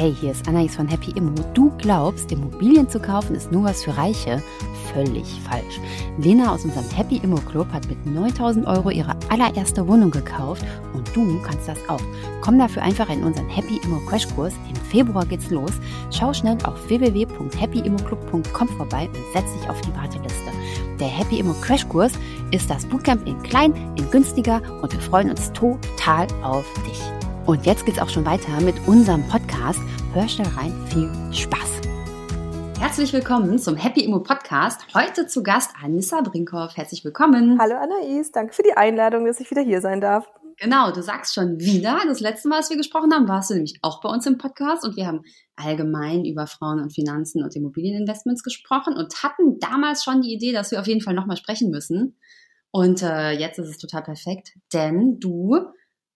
hey, hier ist Anais von Happy Immo. Du glaubst, Immobilien zu kaufen ist nur was für Reiche? Völlig falsch. Lena aus unserem Happy Immo Club hat mit 9000 Euro ihre allererste Wohnung gekauft und du kannst das auch. Komm dafür einfach in unseren Happy Immo Crashkurs. Im Februar geht's los. Schau schnell auf www.happyimmoclub.com vorbei und setz dich auf die Warteliste. Der Happy Immo Crashkurs ist das Bootcamp in klein, in günstiger und wir freuen uns total auf dich. Und jetzt geht's auch schon weiter mit unserem Podcast. Hör schnell rein, viel Spaß! Herzlich willkommen zum Happy Immo Podcast. Heute zu Gast Anissa Brinkhoff. Herzlich willkommen. Hallo Anais, danke für die Einladung, dass ich wieder hier sein darf. Genau, du sagst schon wieder. Das letzte Mal, als wir gesprochen haben, warst du nämlich auch bei uns im Podcast und wir haben allgemein über Frauen und Finanzen und Immobilieninvestments gesprochen und hatten damals schon die Idee, dass wir auf jeden Fall nochmal sprechen müssen. Und äh, jetzt ist es total perfekt, denn du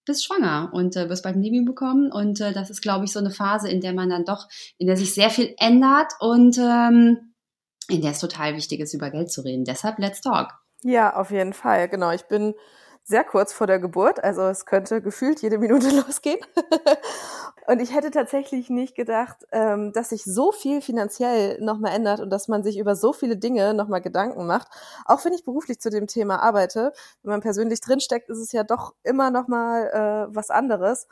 bist schwanger und äh, wirst bald ein Baby bekommen. Und äh, das ist, glaube ich, so eine Phase, in der man dann doch, in der sich sehr viel ändert und ähm, in der es total wichtig ist, über Geld zu reden. Deshalb, let's talk. Ja, auf jeden Fall. Genau. Ich bin sehr kurz vor der Geburt, also es könnte gefühlt jede Minute losgehen. Und ich hätte tatsächlich nicht gedacht, ähm, dass sich so viel finanziell nochmal ändert und dass man sich über so viele Dinge nochmal Gedanken macht. Auch wenn ich beruflich zu dem Thema arbeite, wenn man persönlich drinsteckt, ist es ja doch immer nochmal äh, was anderes.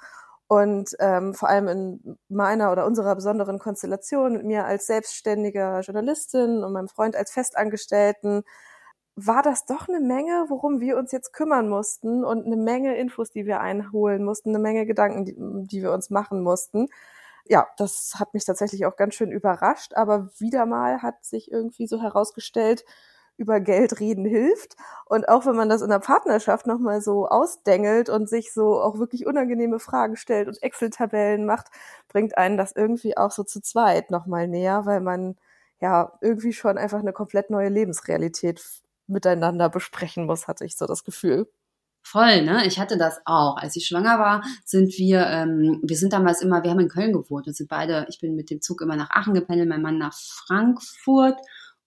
Und ähm, vor allem in meiner oder unserer besonderen Konstellation mit mir als selbstständiger Journalistin und meinem Freund als Festangestellten war das doch eine Menge, worum wir uns jetzt kümmern mussten und eine Menge Infos, die wir einholen mussten, eine Menge Gedanken, die, die wir uns machen mussten. Ja, das hat mich tatsächlich auch ganz schön überrascht, aber wieder mal hat sich irgendwie so herausgestellt, über Geld reden hilft. Und auch wenn man das in der Partnerschaft nochmal so ausdengelt und sich so auch wirklich unangenehme Fragen stellt und Excel-Tabellen macht, bringt einen das irgendwie auch so zu zweit nochmal näher, weil man ja irgendwie schon einfach eine komplett neue Lebensrealität miteinander besprechen muss, hatte ich so das Gefühl. Voll, ne? Ich hatte das auch. Als ich schwanger war, sind wir, ähm, wir sind damals immer, wir haben in Köln gewohnt und sind beide, ich bin mit dem Zug immer nach Aachen gependelt, mein Mann nach Frankfurt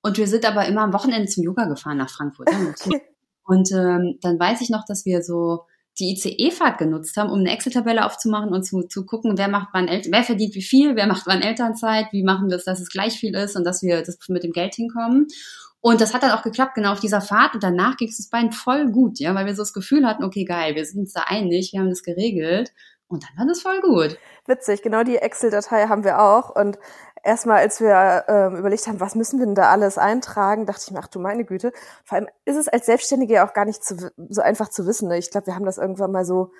und wir sind aber immer am Wochenende zum Yoga gefahren nach Frankfurt. Okay. Und ähm, dann weiß ich noch, dass wir so die ICE-Fahrt genutzt haben, um eine Excel-Tabelle aufzumachen und zu, zu gucken, wer macht wann wer verdient wie viel, wer macht wann Elternzeit, wie machen wir es, dass es gleich viel ist und dass wir das mit dem Geld hinkommen. Und das hat dann auch geklappt, genau auf dieser Fahrt. Und danach ging es uns beiden voll gut, ja, weil wir so das Gefühl hatten, okay, geil, wir sind uns da einig, wir haben das geregelt. Und dann war das voll gut. Witzig, genau die Excel-Datei haben wir auch. Und erstmal, als wir ähm, überlegt haben, was müssen wir denn da alles eintragen, dachte ich mir, ach du meine Güte. Vor allem ist es als Selbstständige ja auch gar nicht zu, so einfach zu wissen. Ne? Ich glaube, wir haben das irgendwann mal so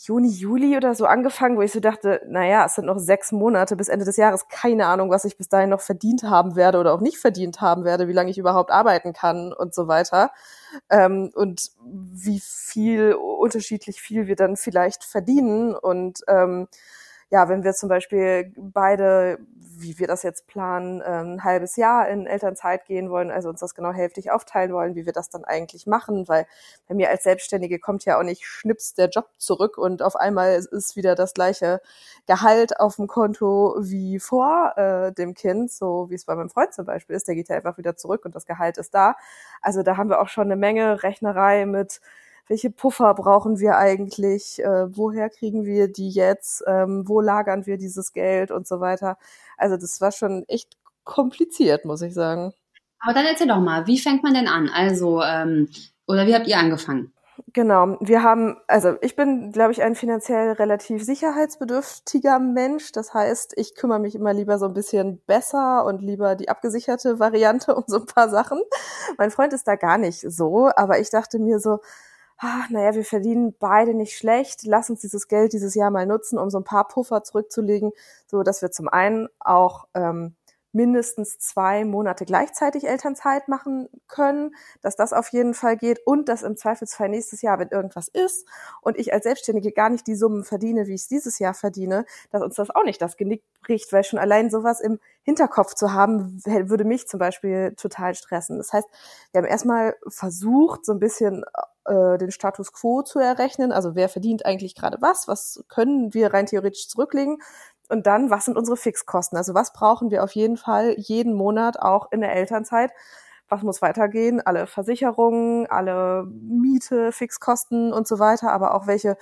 Juni, Juli oder so angefangen, wo ich so dachte, naja, es sind noch sechs Monate bis Ende des Jahres, keine Ahnung, was ich bis dahin noch verdient haben werde oder auch nicht verdient haben werde, wie lange ich überhaupt arbeiten kann und so weiter. Ähm, und wie viel, unterschiedlich viel wir dann vielleicht verdienen und ähm, ja, wenn wir zum Beispiel beide, wie wir das jetzt planen, ähm, ein halbes Jahr in Elternzeit gehen wollen, also uns das genau hälftig aufteilen wollen, wie wir das dann eigentlich machen, weil bei mir als Selbstständige kommt ja auch nicht schnips der Job zurück und auf einmal ist wieder das gleiche Gehalt auf dem Konto wie vor äh, dem Kind, so wie es bei meinem Freund zum Beispiel ist, der geht ja einfach wieder zurück und das Gehalt ist da. Also da haben wir auch schon eine Menge Rechnerei mit welche Puffer brauchen wir eigentlich, äh, woher kriegen wir die jetzt, ähm, wo lagern wir dieses Geld und so weiter. Also das war schon echt kompliziert, muss ich sagen. Aber dann erzähl doch mal, wie fängt man denn an? Also, ähm, oder wie habt ihr angefangen? Genau, wir haben, also ich bin, glaube ich, ein finanziell relativ sicherheitsbedürftiger Mensch. Das heißt, ich kümmere mich immer lieber so ein bisschen besser und lieber die abgesicherte Variante um so ein paar Sachen. Mein Freund ist da gar nicht so, aber ich dachte mir so, ah, naja, wir verdienen beide nicht schlecht, lass uns dieses Geld dieses Jahr mal nutzen, um so ein paar Puffer zurückzulegen, so dass wir zum einen auch ähm, mindestens zwei Monate gleichzeitig Elternzeit machen können, dass das auf jeden Fall geht und dass im Zweifelsfall nächstes Jahr, wenn irgendwas ist und ich als Selbstständige gar nicht die Summen verdiene, wie ich es dieses Jahr verdiene, dass uns das auch nicht das Genick bricht, weil schon allein sowas im Hinterkopf zu haben, würde mich zum Beispiel total stressen. Das heißt, wir haben erstmal versucht, so ein bisschen äh, den Status quo zu errechnen, also wer verdient eigentlich gerade was, was können wir rein theoretisch zurücklegen und dann, was sind unsere Fixkosten? Also was brauchen wir auf jeden Fall jeden Monat auch in der Elternzeit? Was muss weitergehen? Alle Versicherungen, alle Miete, Fixkosten und so weiter, aber auch welche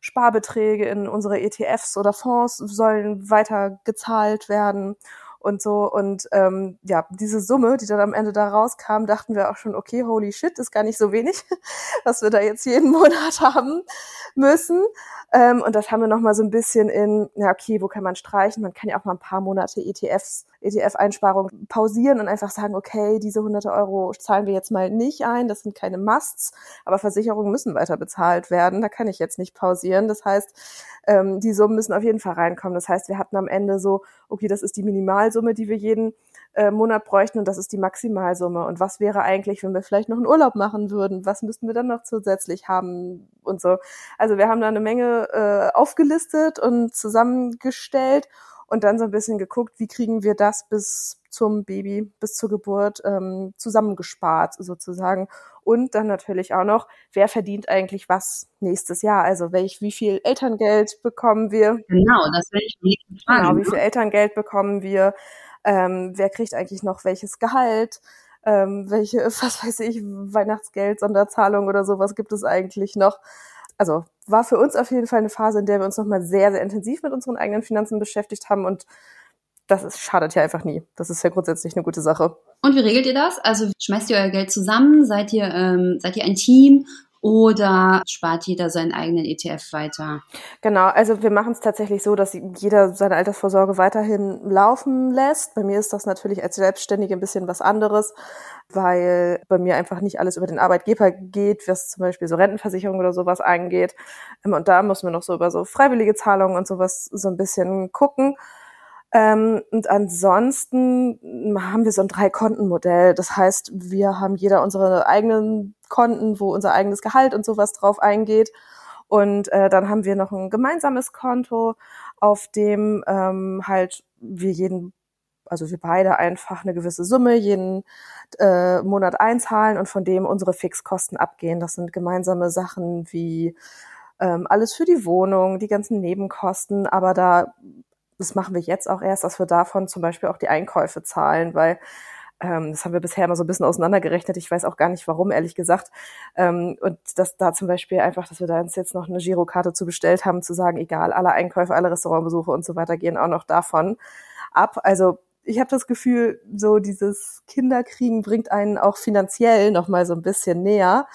Sparbeträge in unsere ETFs oder Fonds sollen weiter gezahlt werden und so. Und ähm, ja, diese Summe, die dann am Ende da rauskam, dachten wir auch schon, okay, holy shit, ist gar nicht so wenig, was wir da jetzt jeden Monat haben müssen. Ähm, und das haben wir nochmal so ein bisschen in, ja, okay, wo kann man streichen? Man kann ja auch mal ein paar Monate ETFs, ETF-Einsparung pausieren und einfach sagen, okay, diese hunderte Euro zahlen wir jetzt mal nicht ein, das sind keine Musts, aber Versicherungen müssen weiter bezahlt werden, da kann ich jetzt nicht pausieren. Das heißt, ähm, die Summen müssen auf jeden Fall reinkommen. Das heißt, wir hatten am Ende so, okay, das ist die Minimalsumme, die wir jeden äh, Monat bräuchten und das ist die Maximalsumme. Und was wäre eigentlich, wenn wir vielleicht noch einen Urlaub machen würden? Was müssten wir dann noch zusätzlich haben und so? Also wir haben da eine Menge äh, aufgelistet und zusammengestellt und dann so ein bisschen geguckt, wie kriegen wir das bis zum Baby, bis zur Geburt ähm, zusammengespart sozusagen. Und dann natürlich auch noch, wer verdient eigentlich was nächstes Jahr? Also welch, wie viel Elterngeld bekommen wir? Genau, das werde ich fragen. Genau, wie viel Elterngeld bekommen wir? ähm, wer kriegt eigentlich noch welches Gehalt, ähm, welche, was weiß ich, Weihnachtsgeld, Sonderzahlung oder sowas gibt es eigentlich noch. Also war für uns auf jeden Fall eine Phase, in der wir uns nochmal sehr, sehr intensiv mit unseren eigenen Finanzen beschäftigt haben und das ist, schadet ja einfach nie. Das ist ja grundsätzlich eine gute Sache. Und wie regelt ihr das? Also schmeißt ihr euer Geld zusammen? Seid ihr, ähm, seid ihr ein Team? Oder spart jeder seinen eigenen ETF weiter? Genau, also wir machen es tatsächlich so, dass jeder seine Altersvorsorge weiterhin laufen lässt. Bei mir ist das natürlich als Selbstständige ein bisschen was anderes, weil bei mir einfach nicht alles über den Arbeitgeber geht, was zum Beispiel so Rentenversicherung oder sowas angeht. Und da muss man noch so über so freiwillige Zahlungen und sowas so ein bisschen gucken. Ähm, und ansonsten haben wir so ein Drei-Konten-Modell. Das heißt, wir haben jeder unsere eigenen Konten, wo unser eigenes Gehalt und sowas drauf eingeht. Und äh, dann haben wir noch ein gemeinsames Konto, auf dem ähm, halt wir jeden, also wir beide einfach eine gewisse Summe jeden äh, Monat einzahlen und von dem unsere Fixkosten abgehen. Das sind gemeinsame Sachen wie ähm, alles für die Wohnung, die ganzen Nebenkosten, aber da das machen wir jetzt auch erst, dass wir davon zum Beispiel auch die Einkäufe zahlen, weil ähm, das haben wir bisher immer so ein bisschen auseinandergerechnet. Ich weiß auch gar nicht warum, ehrlich gesagt. Ähm, und dass da zum Beispiel einfach, dass wir da uns jetzt noch eine Girokarte zu bestellt haben, zu sagen, egal, alle Einkäufe, alle Restaurantbesuche und so weiter gehen auch noch davon ab. Also ich habe das Gefühl, so dieses Kinderkriegen bringt einen auch finanziell noch mal so ein bisschen näher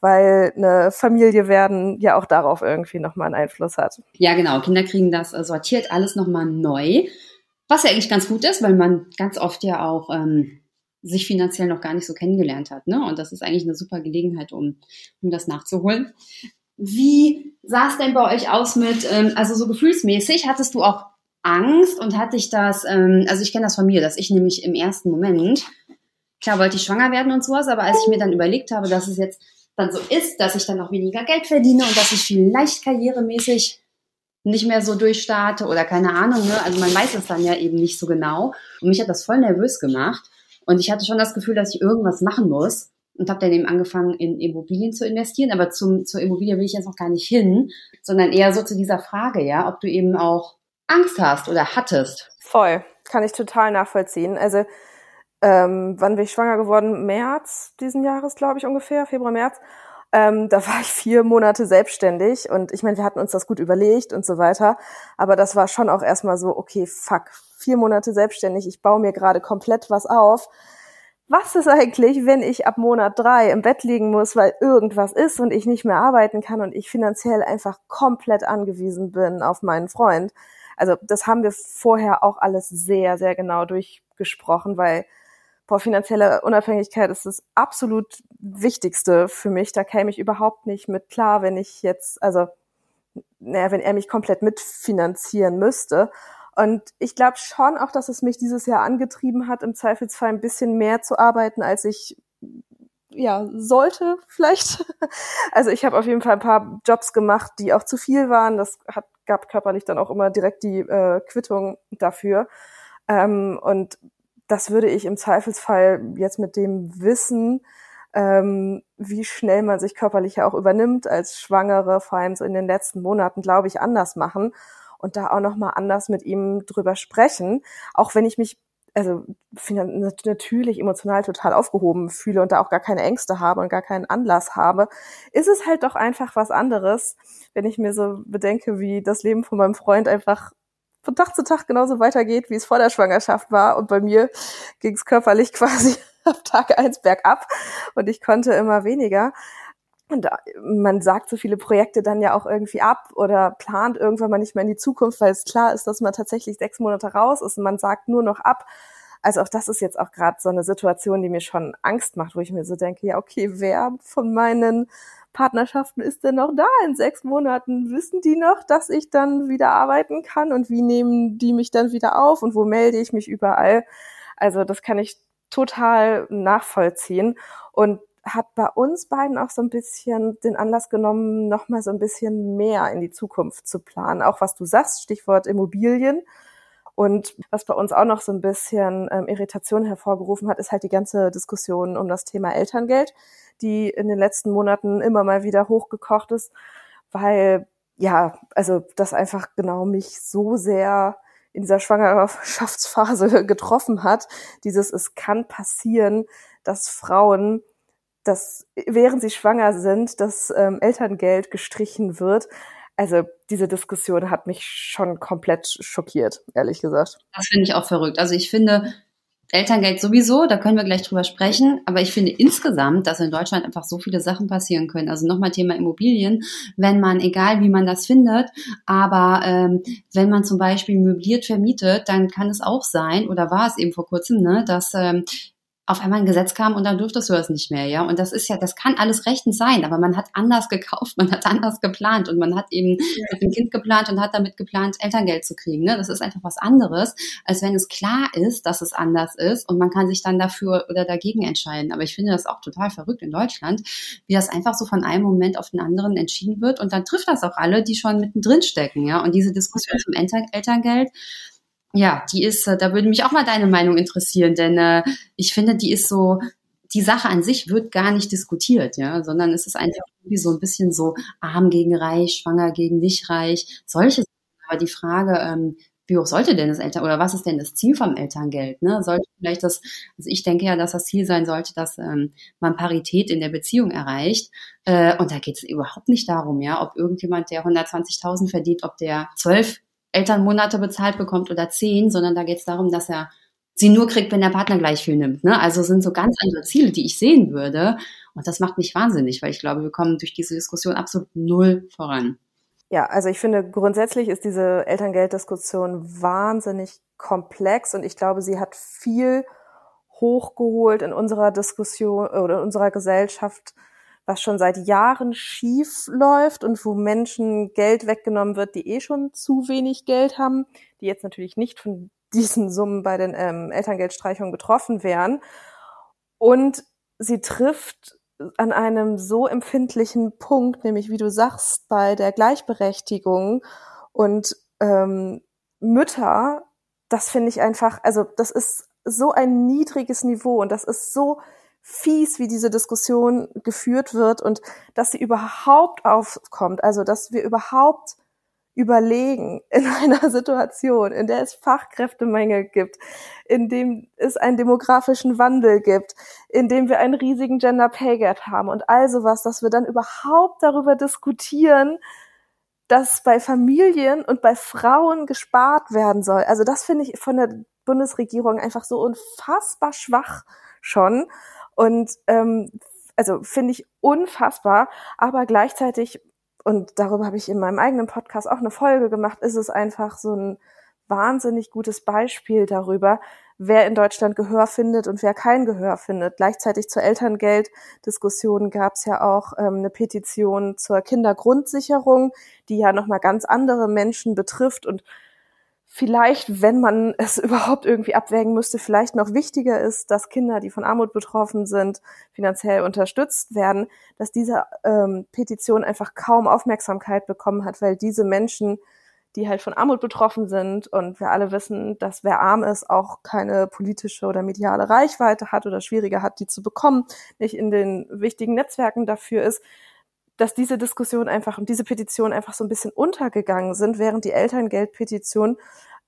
weil eine Familie werden ja auch darauf irgendwie nochmal einen Einfluss hat. Ja, genau. Kinder kriegen das äh, sortiert alles nochmal neu, was ja eigentlich ganz gut ist, weil man ganz oft ja auch ähm, sich finanziell noch gar nicht so kennengelernt hat. Ne? Und das ist eigentlich eine super Gelegenheit, um, um das nachzuholen. Wie sah es denn bei euch aus mit, ähm, also so gefühlsmäßig, hattest du auch Angst und hatte ich das, ähm, also ich kenne das von mir, dass ich nämlich im ersten Moment, klar wollte ich schwanger werden und sowas, aber als ich mir dann überlegt habe, dass es jetzt dann so ist, dass ich dann auch weniger Geld verdiene und dass ich vielleicht karrieremäßig nicht mehr so durchstarte oder keine Ahnung. Ne? Also man weiß es dann ja eben nicht so genau. Und mich hat das voll nervös gemacht. Und ich hatte schon das Gefühl, dass ich irgendwas machen muss und habe dann eben angefangen, in Immobilien zu investieren. Aber zum, zur Immobilie will ich jetzt noch gar nicht hin, sondern eher so zu dieser Frage, ja, ob du eben auch Angst hast oder hattest. Voll, kann ich total nachvollziehen. Also ähm, wann bin ich schwanger geworden? März diesen Jahres, glaube ich, ungefähr, Februar, März. Ähm, da war ich vier Monate selbstständig und ich meine, wir hatten uns das gut überlegt und so weiter. Aber das war schon auch erstmal so, okay, fuck, vier Monate selbstständig, ich baue mir gerade komplett was auf. Was ist eigentlich, wenn ich ab Monat drei im Bett liegen muss, weil irgendwas ist und ich nicht mehr arbeiten kann und ich finanziell einfach komplett angewiesen bin auf meinen Freund? Also das haben wir vorher auch alles sehr, sehr genau durchgesprochen, weil boah, finanzielle Unabhängigkeit ist das absolut Wichtigste für mich. Da käme ich überhaupt nicht mit klar, wenn ich jetzt, also, naja, wenn er mich komplett mitfinanzieren müsste. Und ich glaube schon auch, dass es mich dieses Jahr angetrieben hat, im Zweifelsfall ein bisschen mehr zu arbeiten, als ich ja sollte vielleicht. Also ich habe auf jeden Fall ein paar Jobs gemacht, die auch zu viel waren. Das hat, gab körperlich dann auch immer direkt die äh, Quittung dafür. Ähm, und das würde ich im Zweifelsfall jetzt mit dem Wissen, ähm, wie schnell man sich körperlich ja auch übernimmt als Schwangere, vor allem so in den letzten Monaten, glaube ich, anders machen und da auch nochmal anders mit ihm drüber sprechen. Auch wenn ich mich also natürlich emotional total aufgehoben fühle und da auch gar keine Ängste habe und gar keinen Anlass habe, ist es halt doch einfach was anderes, wenn ich mir so bedenke, wie das Leben von meinem Freund einfach von Tag zu Tag genauso weitergeht, wie es vor der Schwangerschaft war. Und bei mir ging es körperlich quasi ab Tag eins bergab und ich konnte immer weniger. Und man sagt so viele Projekte dann ja auch irgendwie ab oder plant irgendwann mal nicht mehr in die Zukunft, weil es klar ist, dass man tatsächlich sechs Monate raus ist und man sagt nur noch ab. Also auch das ist jetzt auch gerade so eine Situation, die mir schon Angst macht, wo ich mir so denke, ja, okay, wer von meinen Partnerschaften ist denn noch da in sechs Monaten? Wissen die noch, dass ich dann wieder arbeiten kann und wie nehmen die mich dann wieder auf und wo melde ich mich überall? Also das kann ich total nachvollziehen und hat bei uns beiden auch so ein bisschen den Anlass genommen, nochmal so ein bisschen mehr in die Zukunft zu planen. Auch was du sagst, Stichwort Immobilien. Und was bei uns auch noch so ein bisschen ähm, Irritation hervorgerufen hat, ist halt die ganze Diskussion um das Thema Elterngeld, die in den letzten Monaten immer mal wieder hochgekocht ist, weil ja, also das einfach genau mich so sehr in dieser Schwangerschaftsphase getroffen hat. Dieses, es kann passieren, dass Frauen dass während sie schwanger sind, das ähm, Elterngeld gestrichen wird. Also diese Diskussion hat mich schon komplett schockiert, ehrlich gesagt. Das finde ich auch verrückt. Also ich finde, Elterngeld sowieso, da können wir gleich drüber sprechen. Aber ich finde insgesamt, dass in Deutschland einfach so viele Sachen passieren können. Also nochmal Thema Immobilien. Wenn man, egal wie man das findet, aber ähm, wenn man zum Beispiel möbliert vermietet, dann kann es auch sein, oder war es eben vor kurzem, ne, dass ähm, auf einmal ein Gesetz kam und dann durftest du das nicht mehr, ja. Und das ist ja, das kann alles rechtens sein, aber man hat anders gekauft, man hat anders geplant und man hat eben ja. mit dem Kind geplant und hat damit geplant, Elterngeld zu kriegen. Ne? Das ist einfach was anderes, als wenn es klar ist, dass es anders ist und man kann sich dann dafür oder dagegen entscheiden. Aber ich finde das auch total verrückt in Deutschland, wie das einfach so von einem Moment auf den anderen entschieden wird und dann trifft das auch alle, die schon mittendrin stecken, ja. Und diese Diskussion vom Elterngeld, ja, die ist, äh, da würde mich auch mal deine Meinung interessieren, denn äh, ich finde, die ist so, die Sache an sich wird gar nicht diskutiert, ja, sondern es ist einfach irgendwie so ein bisschen so arm gegen reich, schwanger gegen nicht reich, solche Aber die Frage, ähm, wie hoch sollte denn das Eltern oder was ist denn das Ziel vom Elterngeld? Ne? Sollte vielleicht das, also ich denke ja, dass das Ziel sein sollte, dass ähm, man Parität in der Beziehung erreicht. Äh, und da geht es überhaupt nicht darum, ja, ob irgendjemand, der 120.000 verdient, ob der zwölf Elternmonate bezahlt bekommt oder zehn, sondern da geht es darum, dass er sie nur kriegt, wenn der Partner gleich viel nimmt. Ne? Also sind so ganz andere Ziele, die ich sehen würde. Und das macht mich wahnsinnig, weil ich glaube, wir kommen durch diese Diskussion absolut null voran. Ja, also ich finde, grundsätzlich ist diese Elterngelddiskussion wahnsinnig komplex und ich glaube, sie hat viel hochgeholt in unserer Diskussion oder in unserer Gesellschaft, was schon seit Jahren schief läuft und wo Menschen Geld weggenommen wird, die eh schon zu wenig Geld haben, die jetzt natürlich nicht von diesen Summen bei den ähm, Elterngeldstreichungen betroffen wären. Und sie trifft an einem so empfindlichen Punkt, nämlich wie du sagst, bei der Gleichberechtigung und ähm, Mütter, das finde ich einfach, also das ist so ein niedriges Niveau und das ist so fies, wie diese Diskussion geführt wird und dass sie überhaupt aufkommt, also dass wir überhaupt überlegen in einer Situation, in der es Fachkräftemangel gibt, in dem es einen demografischen Wandel gibt, in dem wir einen riesigen Gender Pay Gap haben und all sowas, dass wir dann überhaupt darüber diskutieren, dass bei Familien und bei Frauen gespart werden soll. Also das finde ich von der Bundesregierung einfach so unfassbar schwach schon. Und ähm, also finde ich unfassbar, aber gleichzeitig, und darüber habe ich in meinem eigenen Podcast auch eine Folge gemacht, ist es einfach so ein wahnsinnig gutes Beispiel darüber, wer in Deutschland Gehör findet und wer kein Gehör findet. Gleichzeitig zur Elterngelddiskussion gab es ja auch ähm, eine Petition zur Kindergrundsicherung, die ja nochmal ganz andere Menschen betrifft und vielleicht, wenn man es überhaupt irgendwie abwägen müsste, vielleicht noch wichtiger ist, dass Kinder, die von Armut betroffen sind, finanziell unterstützt werden, dass diese ähm, Petition einfach kaum Aufmerksamkeit bekommen hat, weil diese Menschen, die halt von Armut betroffen sind und wir alle wissen, dass wer arm ist, auch keine politische oder mediale Reichweite hat oder schwieriger hat, die zu bekommen, nicht in den wichtigen Netzwerken dafür ist, dass diese Diskussion einfach und diese Petition einfach so ein bisschen untergegangen sind, während die Elterngeldpetition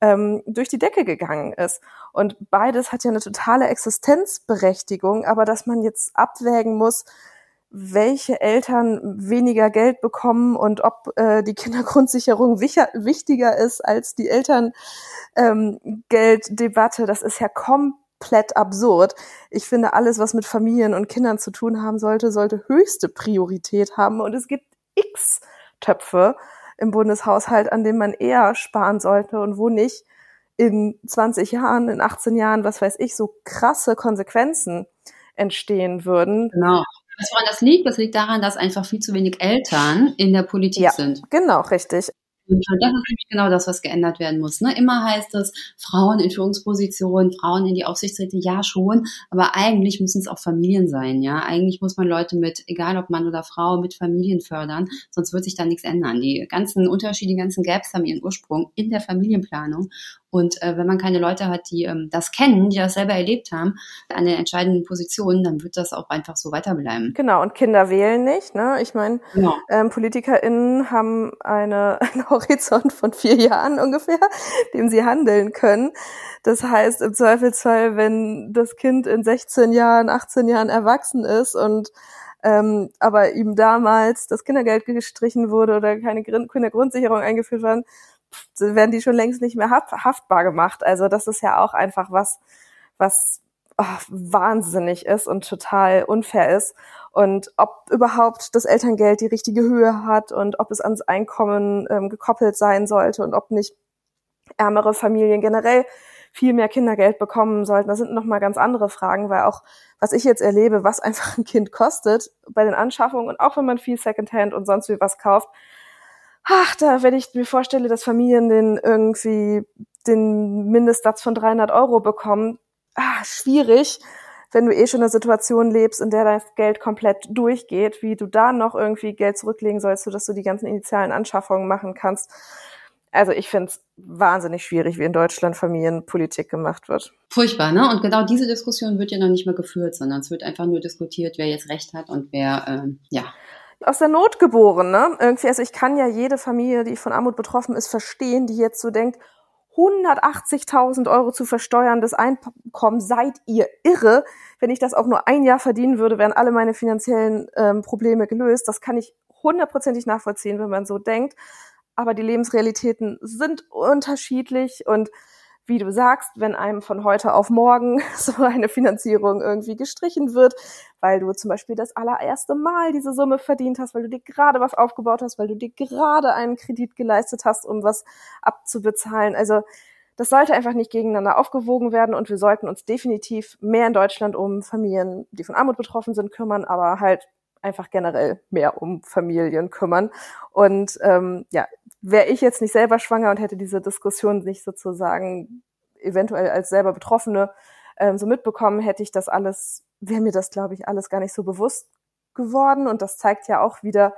ähm, durch die Decke gegangen ist. Und beides hat ja eine totale Existenzberechtigung, aber dass man jetzt abwägen muss, welche Eltern weniger Geld bekommen und ob äh, die Kindergrundsicherung wichtiger ist als die Elterngelddebatte, ähm, das ist ja komplett absurd. Ich finde, alles, was mit Familien und Kindern zu tun haben sollte, sollte höchste Priorität haben. Und es gibt x Töpfe im Bundeshaushalt, an denen man eher sparen sollte und wo nicht in 20 Jahren, in 18 Jahren, was weiß ich, so krasse Konsequenzen entstehen würden. Genau. Was woran das liegt? Das liegt daran, dass einfach viel zu wenig Eltern in der Politik ja, sind. Genau, richtig. Und das ist nämlich genau das, was geändert werden muss. Ne? Immer heißt es, Frauen in Führungspositionen, Frauen in die Aufsichtsräte, ja schon, aber eigentlich müssen es auch Familien sein, ja. Eigentlich muss man Leute mit, egal ob Mann oder Frau, mit Familien fördern, sonst wird sich da nichts ändern. Die ganzen Unterschiede, die ganzen Gaps haben ihren Ursprung in der Familienplanung. Und äh, wenn man keine Leute hat, die ähm, das kennen, die das selber erlebt haben, an den entscheidenden Positionen, dann wird das auch einfach so weiterbleiben. Genau, und Kinder wählen nicht. Ne? Ich meine, genau. ähm, PolitikerInnen haben eine, einen Horizont von vier Jahren ungefähr, dem sie handeln können. Das heißt, im Zweifelsfall, wenn das Kind in 16 Jahren, 18 Jahren erwachsen ist und ähm, aber ihm damals das Kindergeld gestrichen wurde oder keine Kindergrundsicherung eingeführt worden, werden die schon längst nicht mehr haftbar gemacht. Also das ist ja auch einfach was, was oh, wahnsinnig ist und total unfair ist. Und ob überhaupt das Elterngeld die richtige Höhe hat und ob es ans Einkommen ähm, gekoppelt sein sollte und ob nicht ärmere Familien generell viel mehr Kindergeld bekommen sollten. Das sind nochmal ganz andere Fragen, weil auch, was ich jetzt erlebe, was einfach ein Kind kostet bei den Anschaffungen und auch wenn man viel Secondhand und sonst wie was kauft, ach, da, wenn ich mir vorstelle, dass Familien den irgendwie den Mindestsatz von 300 Euro bekommen, ah, schwierig, wenn du eh schon in einer Situation lebst, in der das Geld komplett durchgeht, wie du da noch irgendwie Geld zurücklegen sollst, sodass du die ganzen initialen Anschaffungen machen kannst. Also ich finde es wahnsinnig schwierig, wie in Deutschland Familienpolitik gemacht wird. Furchtbar, ne? Und genau diese Diskussion wird ja noch nicht mehr geführt, sondern es wird einfach nur diskutiert, wer jetzt Recht hat und wer, ähm, ja, aus der Not geboren, ne? Irgendwie, also ich kann ja jede Familie, die von Armut betroffen ist, verstehen, die jetzt so denkt, 180.000 Euro zu versteuerndes Einkommen, seid ihr irre? Wenn ich das auch nur ein Jahr verdienen würde, wären alle meine finanziellen ähm, Probleme gelöst. Das kann ich hundertprozentig nachvollziehen, wenn man so denkt. Aber die Lebensrealitäten sind unterschiedlich und wie du sagst, wenn einem von heute auf morgen so eine Finanzierung irgendwie gestrichen wird, weil du zum Beispiel das allererste Mal diese Summe verdient hast, weil du dir gerade was aufgebaut hast, weil du dir gerade einen Kredit geleistet hast, um was abzubezahlen. Also das sollte einfach nicht gegeneinander aufgewogen werden und wir sollten uns definitiv mehr in Deutschland um Familien, die von Armut betroffen sind, kümmern, aber halt einfach generell mehr um Familien kümmern. Und ähm, ja, wäre ich jetzt nicht selber schwanger und hätte diese Diskussion nicht sozusagen eventuell als selber Betroffene ähm, so mitbekommen, hätte ich das alles, wäre mir das, glaube ich, alles gar nicht so bewusst geworden. Und das zeigt ja auch wieder,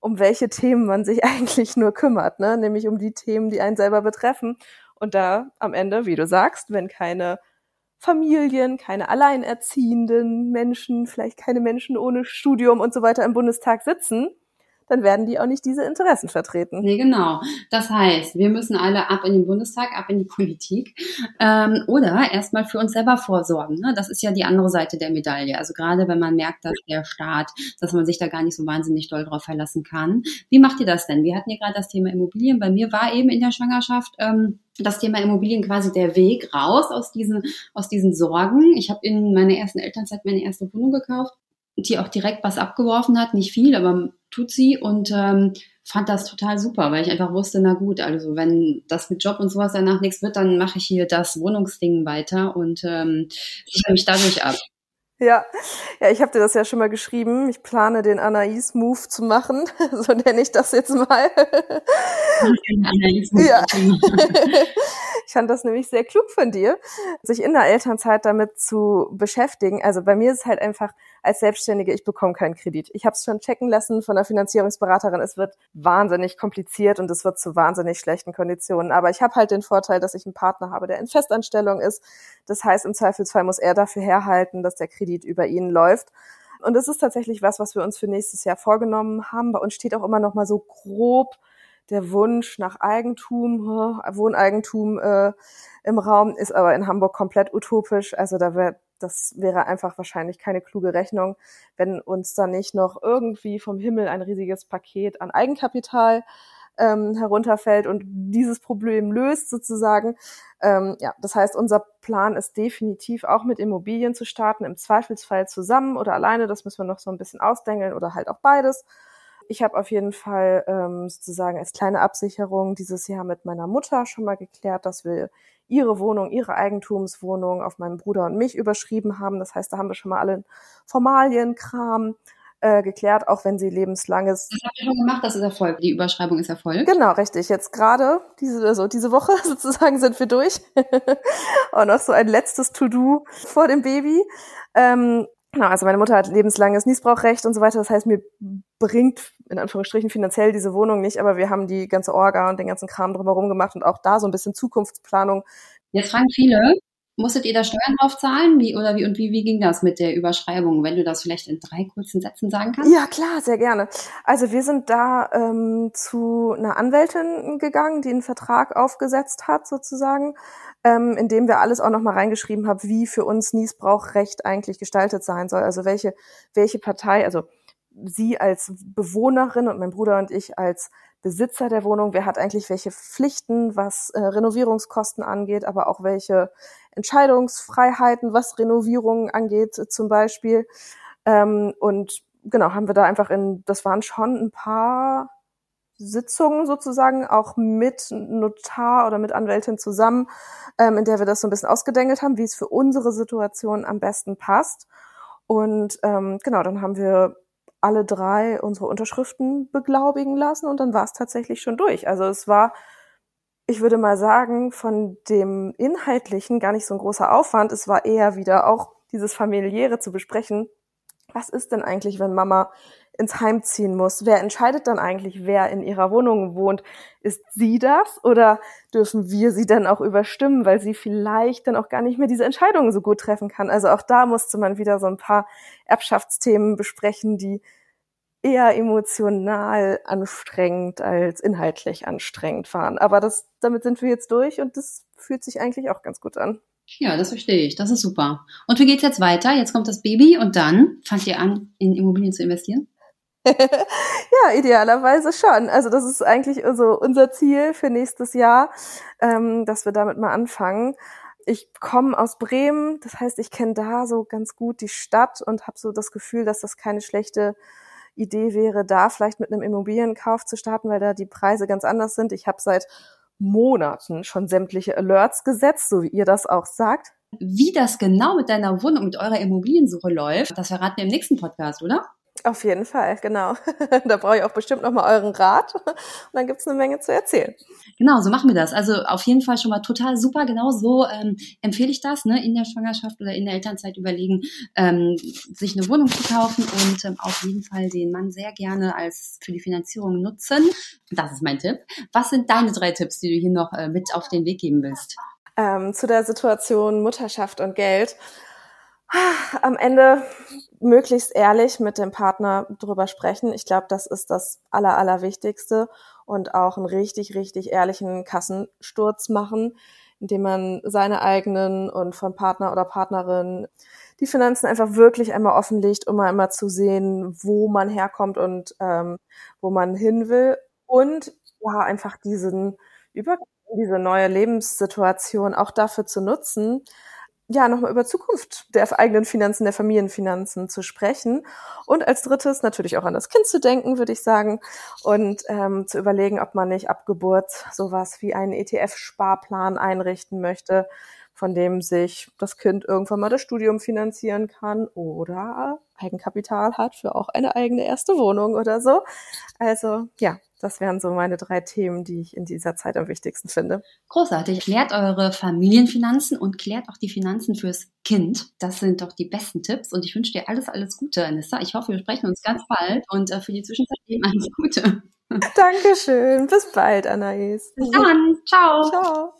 um welche Themen man sich eigentlich nur kümmert, ne? nämlich um die Themen, die einen selber betreffen. Und da am Ende, wie du sagst, wenn keine Familien, keine alleinerziehenden Menschen, vielleicht keine Menschen ohne Studium und so weiter im Bundestag sitzen, dann werden die auch nicht diese Interessen vertreten. Nee, genau. Das heißt, wir müssen alle ab in den Bundestag, ab in die Politik ähm, oder erstmal für uns selber vorsorgen. Ne? Das ist ja die andere Seite der Medaille. Also gerade wenn man merkt, dass der Staat, dass man sich da gar nicht so wahnsinnig doll drauf verlassen kann. Wie macht ihr das denn? Wir hatten ja gerade das Thema Immobilien. Bei mir war eben in der Schwangerschaft ähm, das Thema Immobilien quasi der Weg raus aus diesen, aus diesen Sorgen. Ich habe in meiner ersten Elternzeit meine erste Wohnung gekauft die auch direkt was abgeworfen hat, nicht viel, aber tut sie und ähm, fand das total super, weil ich einfach wusste, na gut, also wenn das mit Job und sowas danach nichts wird, dann mache ich hier das Wohnungsding weiter und ähm, sichere mich dadurch ab. Ja, ja, ich habe dir das ja schon mal geschrieben. Ich plane den Anais-Move zu machen, so nenne ich das jetzt mal. ja. ich fand das nämlich sehr klug von dir, sich in der Elternzeit damit zu beschäftigen. Also bei mir ist es halt einfach als Selbstständige, ich bekomme keinen Kredit. Ich habe es schon checken lassen von der Finanzierungsberaterin. Es wird wahnsinnig kompliziert und es wird zu wahnsinnig schlechten Konditionen. Aber ich habe halt den Vorteil, dass ich einen Partner habe, der in Festanstellung ist. Das heißt, im Zweifelsfall muss er dafür herhalten, dass der Kredit über ihn läuft. Und das ist tatsächlich was, was wir uns für nächstes Jahr vorgenommen haben. Bei uns steht auch immer noch mal so grob der Wunsch nach Eigentum, Wohneigentum äh, im Raum ist aber in Hamburg komplett utopisch. Also da wird das wäre einfach wahrscheinlich keine kluge Rechnung, wenn uns da nicht noch irgendwie vom Himmel ein riesiges Paket an Eigenkapital ähm, herunterfällt und dieses Problem löst sozusagen. Ähm, ja, das heißt, unser Plan ist definitiv auch mit Immobilien zu starten, im Zweifelsfall zusammen oder alleine. Das müssen wir noch so ein bisschen ausdengeln oder halt auch beides. Ich habe auf jeden Fall ähm, sozusagen als kleine Absicherung dieses Jahr mit meiner Mutter schon mal geklärt, dass wir ihre Wohnung, ihre Eigentumswohnung auf meinen Bruder und mich überschrieben haben. Das heißt, da haben wir schon mal alle Formalien, Kram äh, geklärt, auch wenn sie lebenslanges. Das habt ihr schon gemacht, das ist Erfolg. Die Überschreibung ist Erfolg. Genau, richtig. Jetzt gerade diese, also diese Woche sozusagen sind wir durch. und noch so ein letztes To-Do vor dem Baby. Ähm, Genau, also meine Mutter hat lebenslanges Niesbrauchrecht und so weiter. Das heißt, mir bringt in Anführungsstrichen finanziell diese Wohnung nicht, aber wir haben die ganze Orga und den ganzen Kram drumherum gemacht und auch da so ein bisschen Zukunftsplanung. Jetzt fragen viele, musstet ihr da Steuern drauf zahlen? Wie, oder wie und wie, wie ging das mit der Überschreibung, wenn du das vielleicht in drei kurzen Sätzen sagen kannst? Ja, klar, sehr gerne. Also wir sind da ähm, zu einer Anwältin gegangen, die einen Vertrag aufgesetzt hat, sozusagen ähm, in dem wir alles auch nochmal reingeschrieben haben, wie für uns Niesbrauchrecht eigentlich gestaltet sein soll. Also welche, welche Partei, also sie als Bewohnerin und mein Bruder und ich als Besitzer der Wohnung, wer hat eigentlich welche Pflichten, was äh, Renovierungskosten angeht, aber auch welche Entscheidungsfreiheiten, was Renovierungen angeht zum Beispiel. Ähm, und genau, haben wir da einfach in, das waren schon ein paar Sitzung sozusagen auch mit Notar oder mit Anwältin zusammen, ähm, in der wir das so ein bisschen ausgedengelt haben, wie es für unsere Situation am besten passt. Und ähm, genau, dann haben wir alle drei unsere Unterschriften beglaubigen lassen und dann war es tatsächlich schon durch. Also es war, ich würde mal sagen, von dem Inhaltlichen gar nicht so ein großer Aufwand. Es war eher wieder auch dieses familiäre zu besprechen. Was ist denn eigentlich, wenn Mama ins Heim ziehen muss. Wer entscheidet dann eigentlich, wer in ihrer Wohnung wohnt? Ist sie das oder dürfen wir sie dann auch überstimmen, weil sie vielleicht dann auch gar nicht mehr diese Entscheidungen so gut treffen kann? Also auch da musste man wieder so ein paar Erbschaftsthemen besprechen, die eher emotional anstrengend als inhaltlich anstrengend waren. Aber das, damit sind wir jetzt durch und das fühlt sich eigentlich auch ganz gut an. Ja, das verstehe ich. Das ist super. Und wie geht's jetzt weiter? Jetzt kommt das Baby und dann fangt ihr an, in Immobilien zu investieren? ja, idealerweise schon. Also das ist eigentlich so unser Ziel für nächstes Jahr, ähm, dass wir damit mal anfangen. Ich komme aus Bremen, das heißt, ich kenne da so ganz gut die Stadt und habe so das Gefühl, dass das keine schlechte Idee wäre, da vielleicht mit einem Immobilienkauf zu starten, weil da die Preise ganz anders sind. Ich habe seit Monaten schon sämtliche Alerts gesetzt, so wie ihr das auch sagt. Wie das genau mit deiner Wohnung, mit eurer Immobiliensuche läuft, das verraten wir im nächsten Podcast, oder? Auf jeden Fall, genau. da brauche ich auch bestimmt nochmal euren Rat und dann gibt's eine Menge zu erzählen. Genau, so machen wir das. Also auf jeden Fall schon mal total super. Genau so ähm, empfehle ich das, ne? in der Schwangerschaft oder in der Elternzeit überlegen, ähm, sich eine Wohnung zu kaufen und ähm, auf jeden Fall den Mann sehr gerne als für die Finanzierung nutzen. Das ist mein Tipp. Was sind deine drei Tipps, die du hier noch äh, mit auf den Weg geben willst? Ähm, zu der Situation Mutterschaft und Geld am Ende möglichst ehrlich mit dem Partner drüber sprechen. Ich glaube, das ist das Aller, Allerwichtigste und auch einen richtig, richtig ehrlichen Kassensturz machen, indem man seine eigenen und von Partner oder Partnerin die Finanzen einfach wirklich einmal offenlegt, um mal immer zu sehen, wo man herkommt und ähm, wo man hin will. Und ja, einfach diesen über diese neue Lebenssituation auch dafür zu nutzen, ja, nochmal über Zukunft der eigenen Finanzen, der Familienfinanzen zu sprechen. Und als drittes natürlich auch an das Kind zu denken, würde ich sagen. Und ähm, zu überlegen, ob man nicht ab Geburt sowas wie einen ETF-Sparplan einrichten möchte, von dem sich das Kind irgendwann mal das Studium finanzieren kann oder Eigenkapital hat für auch eine eigene erste Wohnung oder so. Also ja, das wären so meine drei Themen, die ich in dieser Zeit am wichtigsten finde. Großartig. Klärt eure Familienfinanzen und klärt auch die Finanzen fürs Kind. Das sind doch die besten Tipps und ich wünsche dir alles, alles Gute, Anissa. Ich hoffe, wir sprechen uns ganz bald und äh, für die Zwischenzeit eben alles Gute. Dankeschön. Bis bald, Anais. Bis dann. Ciao. Ciao.